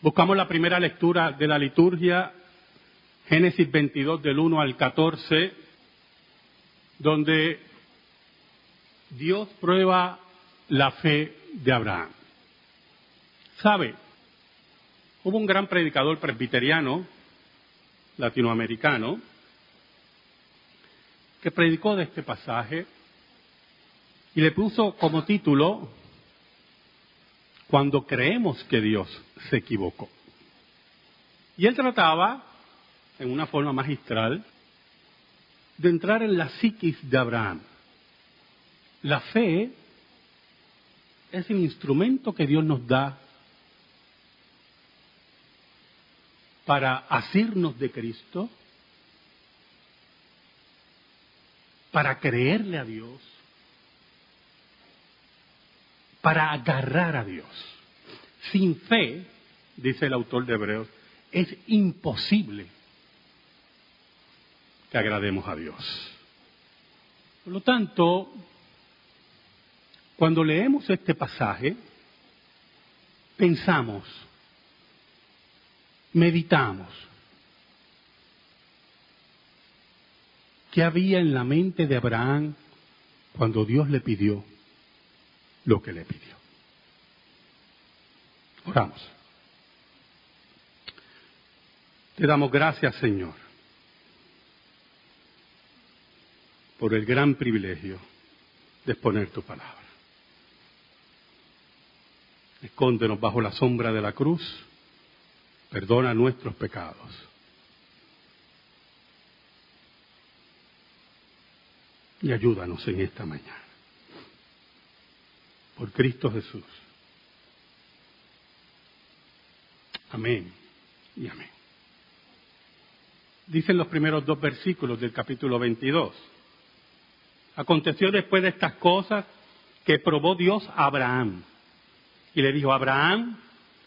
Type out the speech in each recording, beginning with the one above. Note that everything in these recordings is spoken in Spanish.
Buscamos la primera lectura de la liturgia, Génesis 22 del 1 al 14, donde Dios prueba la fe de Abraham. ¿Sabe? Hubo un gran predicador presbiteriano latinoamericano que predicó de este pasaje y le puso como título Cuando creemos que Dios se equivocó. Y él trataba, en una forma magistral, de entrar en la psiquis de Abraham. La fe es el instrumento que Dios nos da para asirnos de Cristo, para creerle a Dios, para agarrar a Dios. Sin fe, dice el autor de Hebreos, es imposible que agrademos a Dios. Por lo tanto, cuando leemos este pasaje, pensamos, meditamos, ¿qué había en la mente de Abraham cuando Dios le pidió lo que le pidió? Oramos. Te damos gracias, Señor, por el gran privilegio de exponer tu palabra. Escóndenos bajo la sombra de la cruz, perdona nuestros pecados. Y ayúdanos en esta mañana. Por Cristo Jesús. Amén y amén. Dicen los primeros dos versículos del capítulo 22. Aconteció después de estas cosas que probó Dios a Abraham y le dijo, Abraham,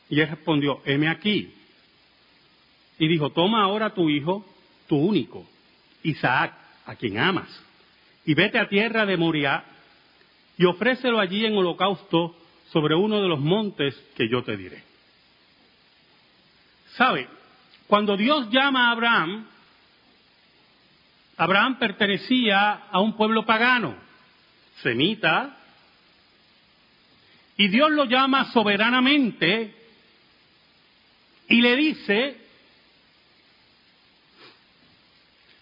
y él respondió, heme aquí. Y dijo, toma ahora tu hijo, tu único, Isaac, a quien amas, y vete a tierra de Moriah y ofrécelo allí en holocausto sobre uno de los montes que yo te diré. ¿Sabe? Cuando Dios llama a Abraham, Abraham pertenecía a un pueblo pagano, semita, y Dios lo llama soberanamente y le dice,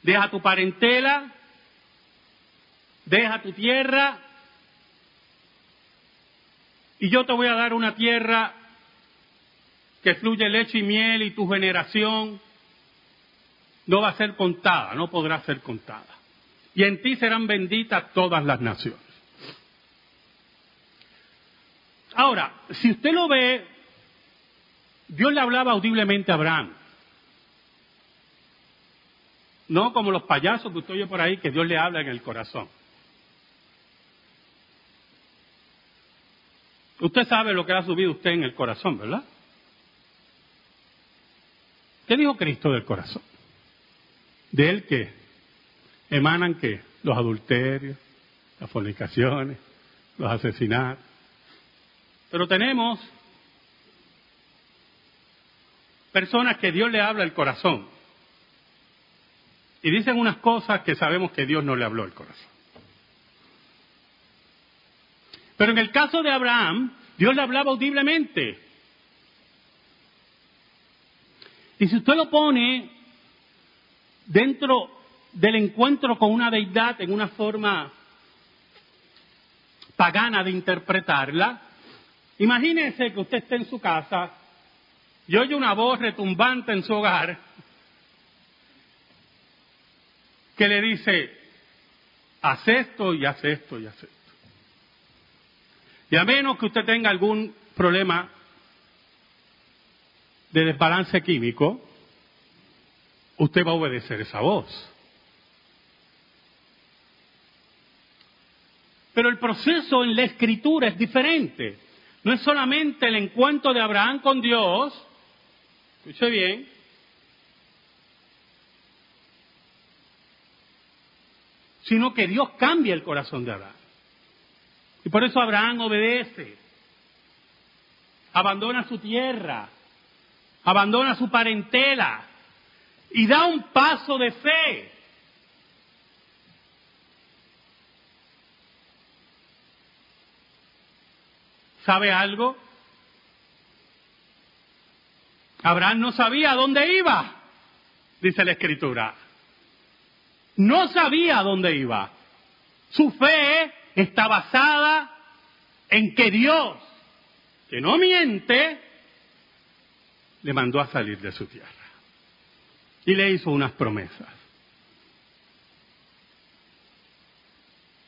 deja tu parentela, deja tu tierra, y yo te voy a dar una tierra que fluye leche y miel y tu generación no va a ser contada, no podrá ser contada. Y en ti serán benditas todas las naciones. Ahora, si usted lo ve, Dios le hablaba audiblemente a Abraham. No como los payasos que usted oye por ahí, que Dios le habla en el corazón. Usted sabe lo que ha subido usted en el corazón, ¿verdad? ¿Qué dijo Cristo del corazón? De él que emanan que los adulterios, las fornicaciones, los asesinatos, pero tenemos personas que Dios le habla el corazón y dicen unas cosas que sabemos que Dios no le habló el corazón. Pero en el caso de Abraham, Dios le hablaba audiblemente. Y si usted lo pone dentro del encuentro con una deidad en una forma pagana de interpretarla, Imagínese que usted esté en su casa y oye una voz retumbante en su hogar que le dice, haz esto y haz esto y haz esto. Y a menos que usted tenga algún problema de desbalance químico, usted va a obedecer esa voz. Pero el proceso en la escritura es diferente. No es solamente el encuentro de Abraham con Dios, escuche bien, sino que Dios cambia el corazón de Abraham. Y por eso Abraham obedece, abandona su tierra, abandona su parentela y da un paso de fe. ¿Sabe algo? Abraham no sabía dónde iba, dice la escritura. No sabía dónde iba. Su fe está basada en que Dios, que no miente, le mandó a salir de su tierra. Y le hizo unas promesas.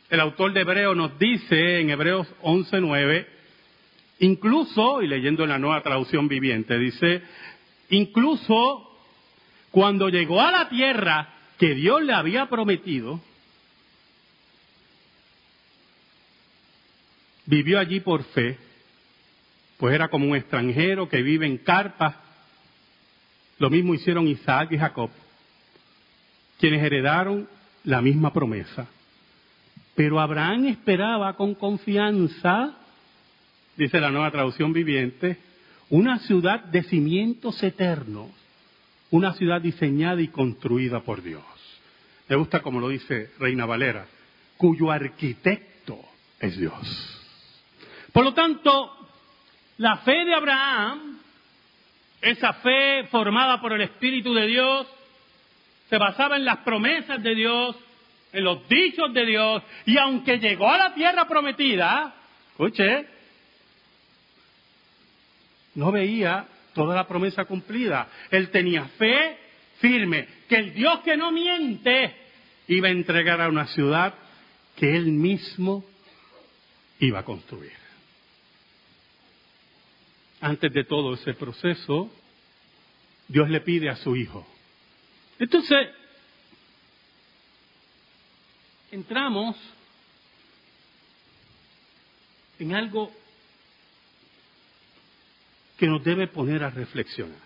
El autor de Hebreo nos dice en Hebreos 11:9, incluso, y leyendo en la nueva traducción viviente, dice, incluso cuando llegó a la tierra que Dios le había prometido, vivió allí por fe, pues era como un extranjero que vive en carpas. Lo mismo hicieron Isaac y Jacob, quienes heredaron la misma promesa. Pero Abraham esperaba con confianza, dice la nueva traducción viviente, una ciudad de cimientos eternos, una ciudad diseñada y construida por Dios. Me gusta como lo dice Reina Valera, cuyo arquitecto es Dios. Por lo tanto, la fe de Abraham, esa fe formada por el Espíritu de Dios, se basaba en las promesas de Dios, en los dichos de Dios, y aunque llegó a la tierra prometida, escuche, no veía toda la promesa cumplida. Él tenía fe firme, que el Dios que no miente iba a entregar a una ciudad que él mismo iba a construir antes de todo ese proceso, Dios le pide a su hijo. Entonces, entramos en algo que nos debe poner a reflexionar.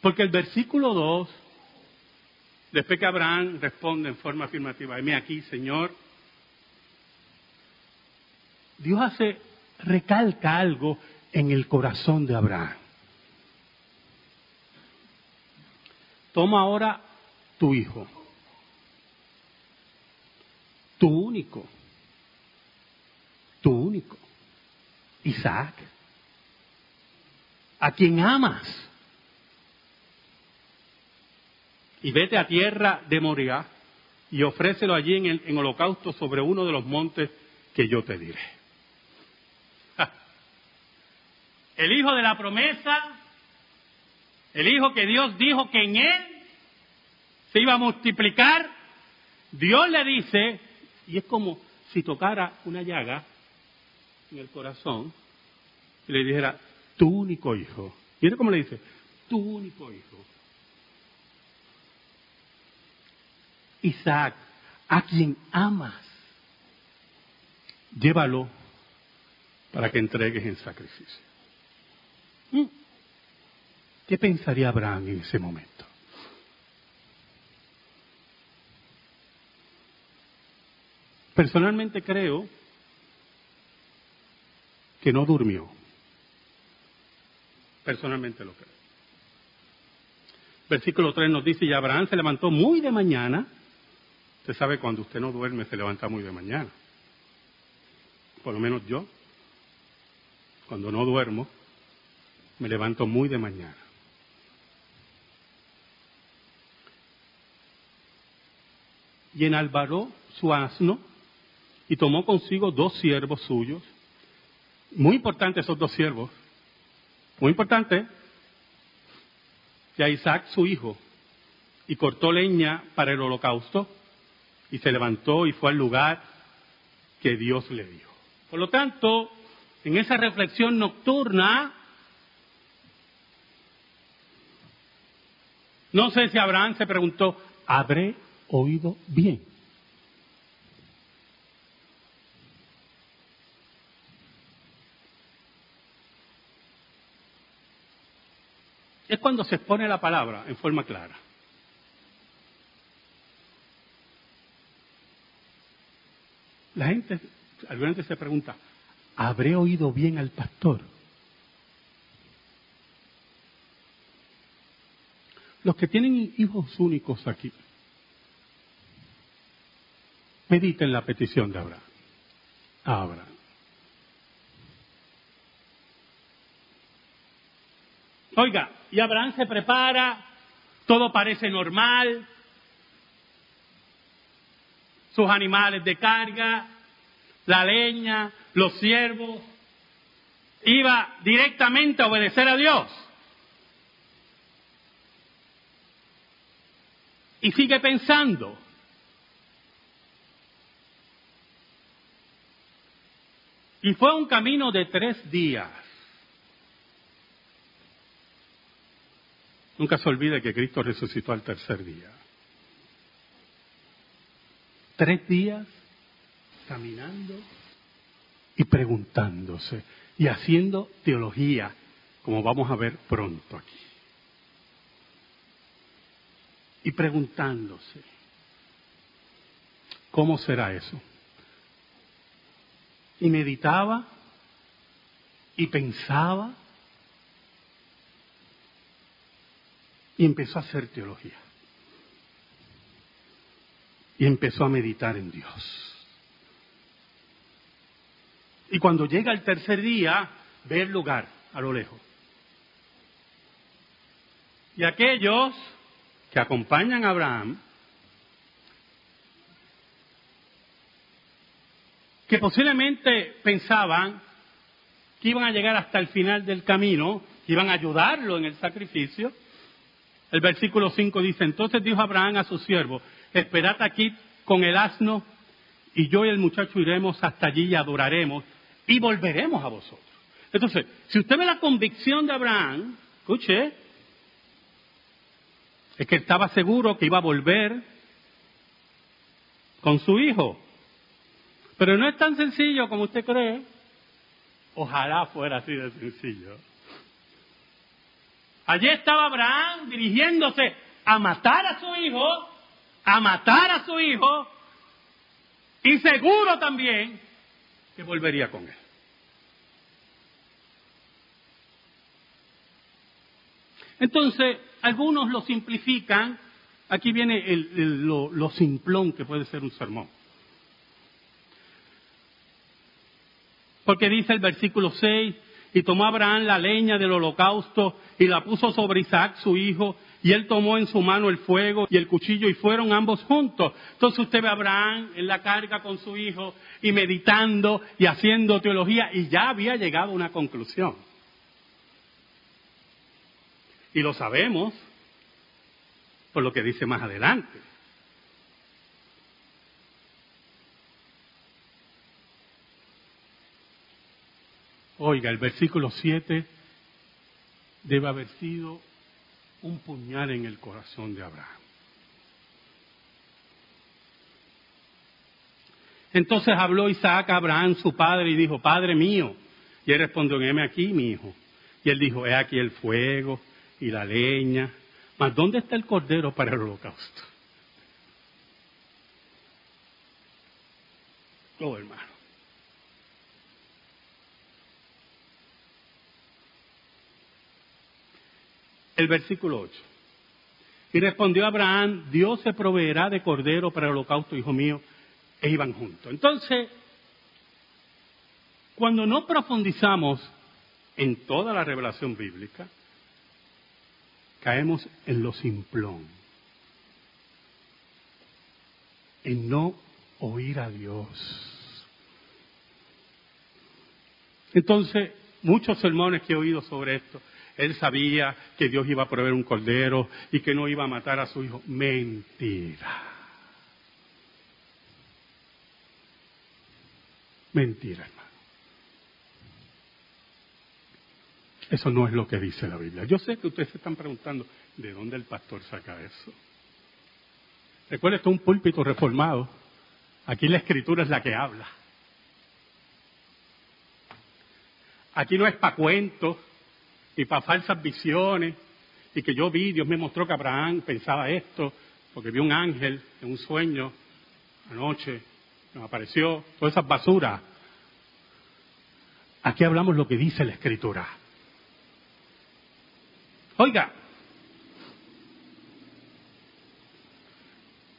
Porque el versículo 2, después que Abraham responde en forma afirmativa, heme aquí, Señor, Dios hace recalca algo en el corazón de Abraham. Toma ahora tu hijo, tu único, tu único, Isaac, a quien amas, y vete a tierra de Moria y ofrécelo allí en, el, en holocausto sobre uno de los montes que yo te diré. El hijo de la promesa, el hijo que Dios dijo que en él se iba a multiplicar, Dios le dice, y es como si tocara una llaga en el corazón y le dijera, tu único hijo. Mire cómo le dice, tu único hijo. Isaac, a quien amas, llévalo para que entregues en sacrificio. ¿Mm? ¿Qué pensaría Abraham en ese momento? Personalmente creo que no durmió. Personalmente lo creo. Versículo 3 nos dice, y Abraham se levantó muy de mañana. Usted sabe, cuando usted no duerme, se levanta muy de mañana. Por lo menos yo, cuando no duermo, me levanto muy de mañana. Y enalbaró su asno y tomó consigo dos siervos suyos. Muy importantes esos dos siervos. Muy importante. Y a Isaac su hijo. Y cortó leña para el holocausto. Y se levantó y fue al lugar que Dios le dio. Por lo tanto, en esa reflexión nocturna, No sé si Abraham se preguntó, ¿habré oído bien? Es cuando se expone la palabra en forma clara. La gente, alguna gente se pregunta, ¿habré oído bien al pastor? Los que tienen hijos únicos aquí, mediten la petición de Abraham. Abraham. Oiga, y Abraham se prepara, todo parece normal, sus animales de carga, la leña, los siervos, iba directamente a obedecer a Dios. Sigue pensando. Y fue un camino de tres días. Nunca se olvide que Cristo resucitó al tercer día. Tres días caminando y preguntándose y haciendo teología, como vamos a ver pronto aquí. Y preguntándose, ¿cómo será eso? Y meditaba y pensaba y empezó a hacer teología. Y empezó a meditar en Dios. Y cuando llega el tercer día, ve el lugar a lo lejos. Y aquellos que acompañan a Abraham, que posiblemente pensaban que iban a llegar hasta el final del camino, que iban a ayudarlo en el sacrificio, el versículo 5 dice, entonces dijo Abraham a su siervo, esperad aquí con el asno y yo y el muchacho iremos hasta allí y adoraremos y volveremos a vosotros. Entonces, si usted ve la convicción de Abraham, escuche, es que estaba seguro que iba a volver con su hijo. Pero no es tan sencillo como usted cree. Ojalá fuera así de sencillo. Allí estaba Abraham dirigiéndose a matar a su hijo, a matar a su hijo, y seguro también que volvería con él. Entonces, algunos lo simplifican. Aquí viene lo, lo simplón que puede ser un sermón. Porque dice el versículo 6, y tomó Abraham la leña del holocausto y la puso sobre Isaac su hijo, y él tomó en su mano el fuego y el cuchillo y fueron ambos juntos. Entonces usted ve a Abraham en la carga con su hijo y meditando y haciendo teología y ya había llegado a una conclusión. Y lo sabemos por lo que dice más adelante. Oiga, el versículo 7 debe haber sido un puñal en el corazón de Abraham. Entonces habló Isaac a Abraham, su padre, y dijo, Padre mío. Y él respondió, heme aquí, mi hijo. Y él dijo, he aquí el fuego y la leña. Mas ¿dónde está el cordero para el holocausto? Oh, hermano. El versículo 8. Y respondió Abraham, Dios se proveerá de cordero para el holocausto, hijo mío, e iban juntos. Entonces, cuando no profundizamos en toda la revelación bíblica, caemos en lo simplón, en no oír a Dios. Entonces, muchos sermones que he oído sobre esto, él sabía que Dios iba a proveer un cordero y que no iba a matar a su hijo. Mentira. Mentira, hermano. Eso no es lo que dice la Biblia. Yo sé que ustedes se están preguntando, ¿de dónde el pastor saca eso? Recuerde que es un púlpito reformado. Aquí la escritura es la que habla. Aquí no es para cuentos y para falsas visiones. Y que yo vi, Dios me mostró que Abraham pensaba esto, porque vi un ángel en un sueño anoche, me apareció, todas esas basuras. Aquí hablamos lo que dice la escritura. Oiga,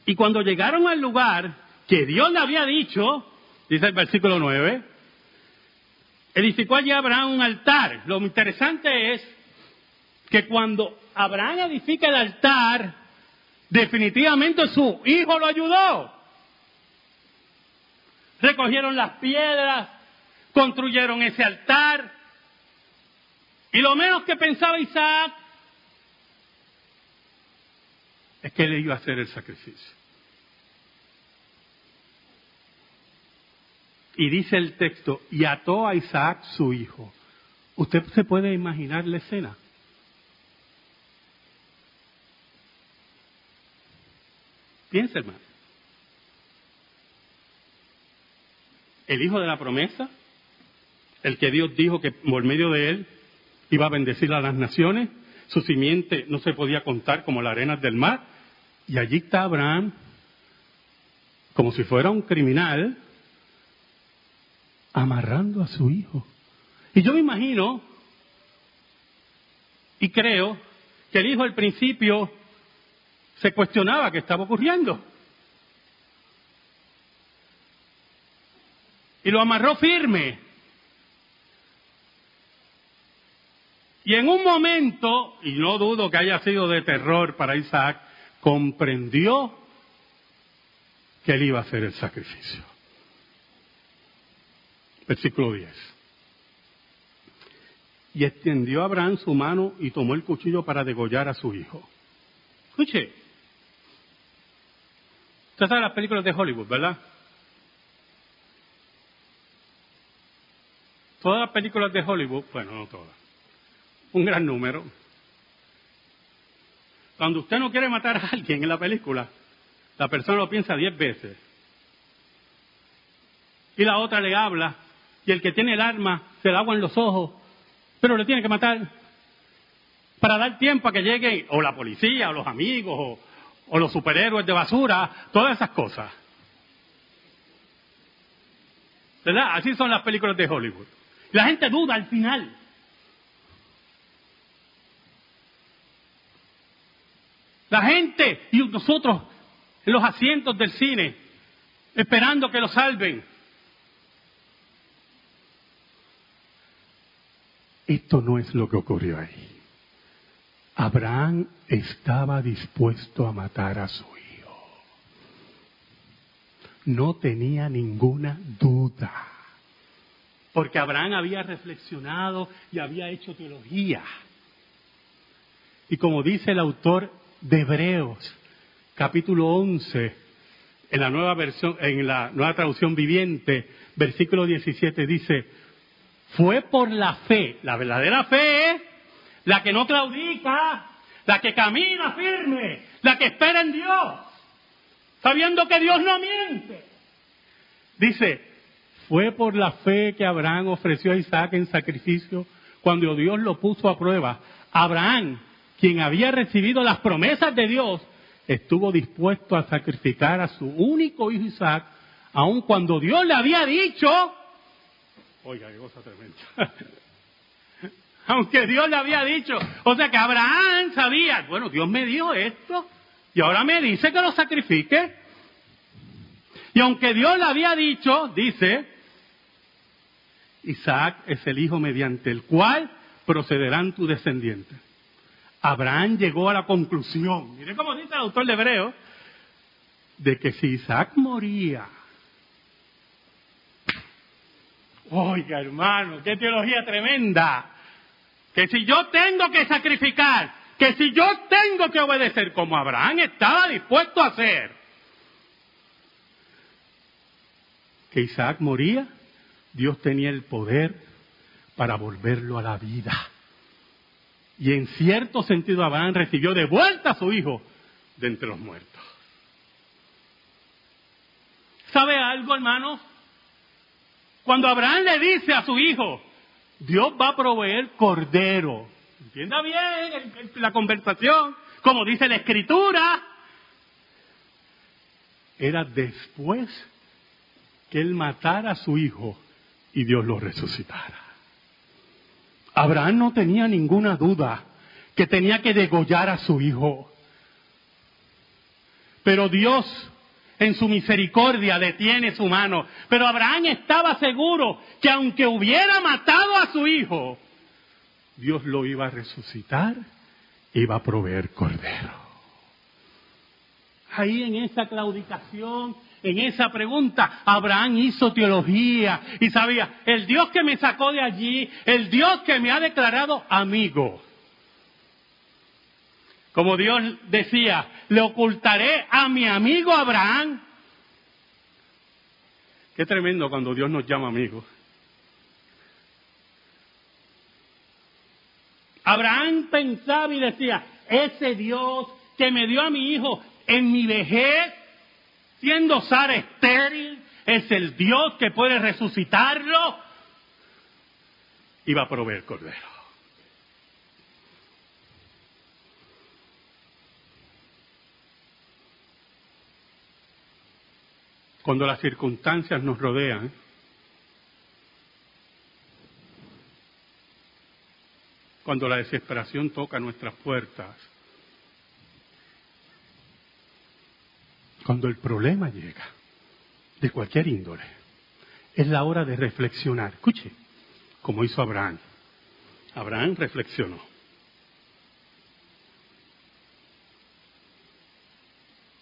Y cuando llegaron al lugar que Dios le había dicho, dice el versículo 9, edificó allí Abraham un altar. Lo interesante es que cuando Abraham edifica el altar, definitivamente su hijo lo ayudó. Recogieron las piedras, construyeron ese altar, y lo menos que pensaba Isaac es que él iba a hacer el sacrificio. Y dice el texto, y ató a Isaac su hijo. ¿Usted se puede imaginar la escena? Piensa, hermano. El hijo de la promesa, el que Dios dijo que por medio de él iba a bendecir a las naciones, su simiente no se podía contar como las arenas del mar, y allí está Abraham, como si fuera un criminal, amarrando a su hijo. Y yo me imagino, y creo, que el hijo al principio se cuestionaba qué estaba ocurriendo. Y lo amarró firme. Y en un momento, y no dudo que haya sido de terror para Isaac, comprendió que él iba a hacer el sacrificio. Versículo 10. Y extendió Abraham su mano y tomó el cuchillo para degollar a su hijo. Escuche, Usted sabe las películas de Hollywood, ¿verdad? Todas las películas de Hollywood, bueno, no todas, un gran número. Cuando usted no quiere matar a alguien en la película, la persona lo piensa diez veces. Y la otra le habla, y el que tiene el arma se da agua en los ojos, pero le tiene que matar para dar tiempo a que llegue o la policía o los amigos o, o los superhéroes de basura, todas esas cosas. ¿Verdad? Así son las películas de Hollywood. La gente duda al final. La gente y nosotros en los asientos del cine, esperando que lo salven. Esto no es lo que ocurrió ahí. Abraham estaba dispuesto a matar a su hijo. No tenía ninguna duda. Porque Abraham había reflexionado y había hecho teología. Y como dice el autor de Hebreos, capítulo 11, en la nueva versión, en la nueva traducción viviente, versículo 17 dice, fue por la fe, la verdadera fe la que no claudica, la que camina firme, la que espera en Dios, sabiendo que Dios no miente. Dice, fue por la fe que Abraham ofreció a Isaac en sacrificio cuando Dios lo puso a prueba. Abraham, quien había recibido las promesas de Dios, estuvo dispuesto a sacrificar a su único hijo Isaac, aun cuando Dios le había dicho, oiga, qué cosa tremenda, aunque Dios le había dicho. O sea que Abraham sabía, bueno, Dios me dijo esto y ahora me dice que lo sacrifique. Y aunque Dios le había dicho, dice, Isaac es el hijo mediante el cual procederán tus descendientes. Abraham llegó a la conclusión, mire cómo dice el autor de Hebreo, de que si Isaac moría, oiga hermano, qué teología tremenda, que si yo tengo que sacrificar, que si yo tengo que obedecer como Abraham estaba dispuesto a hacer, que Isaac moría, Dios tenía el poder para volverlo a la vida. Y en cierto sentido Abraham recibió de vuelta a su hijo de entre los muertos. ¿Sabe algo, hermano? Cuando Abraham le dice a su hijo, Dios va a proveer cordero. Entienda bien la conversación, como dice la escritura. Era después que él matara a su hijo y Dios lo resucitara. Abraham no tenía ninguna duda que tenía que degollar a su hijo. Pero Dios en su misericordia detiene su mano. Pero Abraham estaba seguro que aunque hubiera matado a su hijo, Dios lo iba a resucitar, iba a proveer cordero. Ahí en esa claudicación, en esa pregunta, Abraham hizo teología y sabía, el Dios que me sacó de allí, el Dios que me ha declarado amigo. Como Dios decía, le ocultaré a mi amigo Abraham. Qué tremendo cuando Dios nos llama amigos. Abraham pensaba y decía, ese Dios que me dio a mi hijo en mi vejez, siendo Sara estéril, es el Dios que puede resucitarlo y va a proveer cordero. Cuando las circunstancias nos rodean, cuando la desesperación toca nuestras puertas, cuando el problema llega, de cualquier índole, es la hora de reflexionar. Escuche, como hizo Abraham. Abraham reflexionó.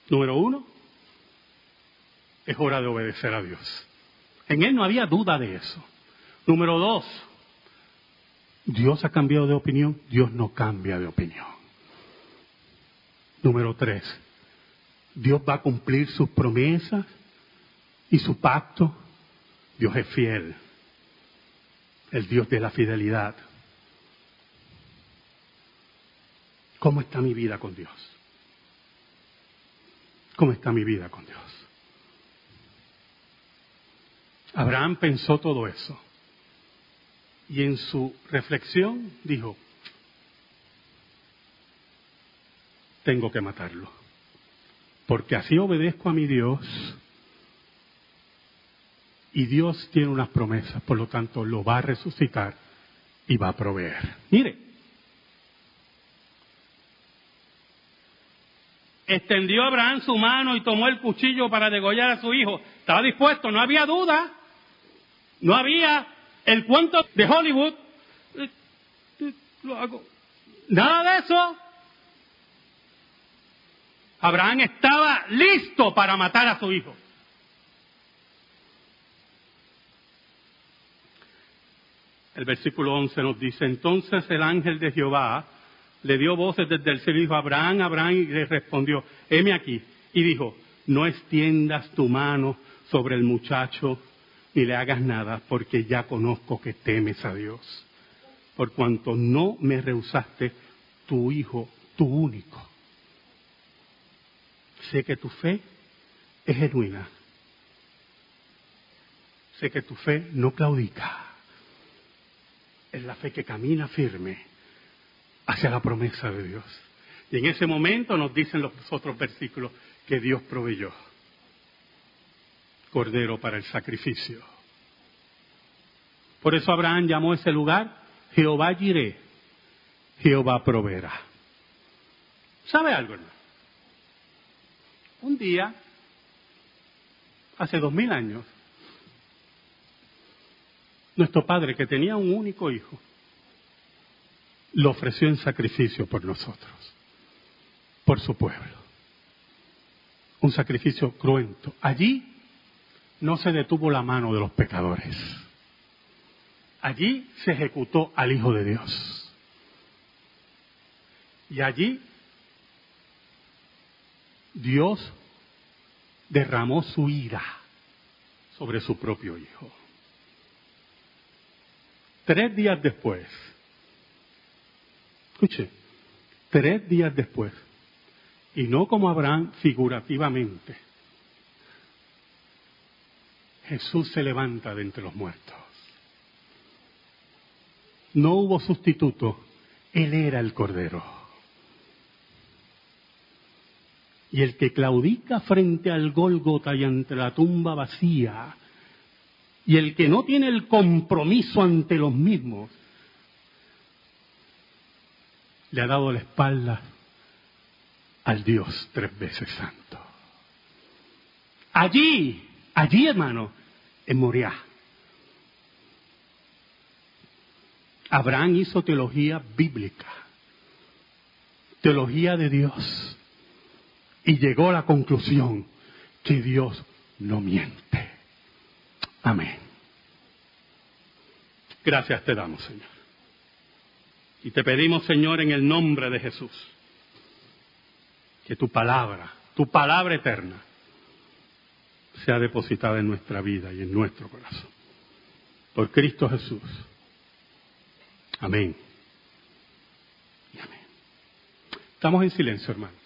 Número uno, es hora de obedecer a Dios. En él no había duda de eso. Número dos, Dios ha cambiado de opinión, Dios no cambia de opinión. Número tres, Dios va a cumplir sus promesas y su pacto. Dios es fiel, el Dios de la fidelidad. ¿Cómo está mi vida con Dios? ¿Cómo está mi vida con Dios? Abraham pensó todo eso y en su reflexión dijo, tengo que matarlo, porque así obedezco a mi Dios y Dios tiene unas promesas, por lo tanto lo va a resucitar y va a proveer. Mire, extendió Abraham su mano y tomó el cuchillo para degollar a su hijo. Estaba dispuesto, no había duda. No había el cuento de Hollywood. Lo hago. Nada de eso. Abraham estaba listo para matar a su hijo. El versículo 11 nos dice, entonces el ángel de Jehová le dio voces desde el cielo y dijo, Abraham, Abraham, y le respondió, heme aquí. Y dijo, no extiendas tu mano sobre el muchacho ni le hagas nada, porque ya conozco que temes a Dios, por cuanto no me rehusaste tu hijo, tu único. Sé que tu fe es genuina. Sé que tu fe no claudica. Es la fe que camina firme hacia la promesa de Dios. Y en ese momento nos dicen los otros versículos que Dios proveyó cordero para el sacrificio. Por eso Abraham llamó ese lugar Jehová Jiré, Jehová proveerá. ¿Sabe algo, hermano? Un día, hace dos mil años, nuestro padre, que tenía un único hijo, lo ofreció en sacrificio por nosotros, por su pueblo. Un sacrificio cruento. Allí no se detuvo la mano de los pecadores. Allí se ejecutó al Hijo de Dios. Y allí Dios derramó su ira sobre su propio Hijo. Tres días después, escuche, tres días después, y no como Abraham figurativamente, Jesús se levanta de entre los muertos. No hubo sustituto, Él era el Cordero. Y el que claudica frente al Gólgota y ante la tumba vacía, y el que no tiene el compromiso ante los mismos, le ha dado la espalda al Dios tres veces santo. Allí, allí hermano, en Moriah. Abraham hizo teología bíblica, teología de Dios, y llegó a la conclusión que Dios no miente. Amén. Gracias te damos, Señor. Y te pedimos, Señor, en el nombre de Jesús, que tu palabra, tu palabra eterna, sea depositada en nuestra vida y en nuestro corazón. Por Cristo Jesús. Amén. Amén. Estamos en silencio, hermano.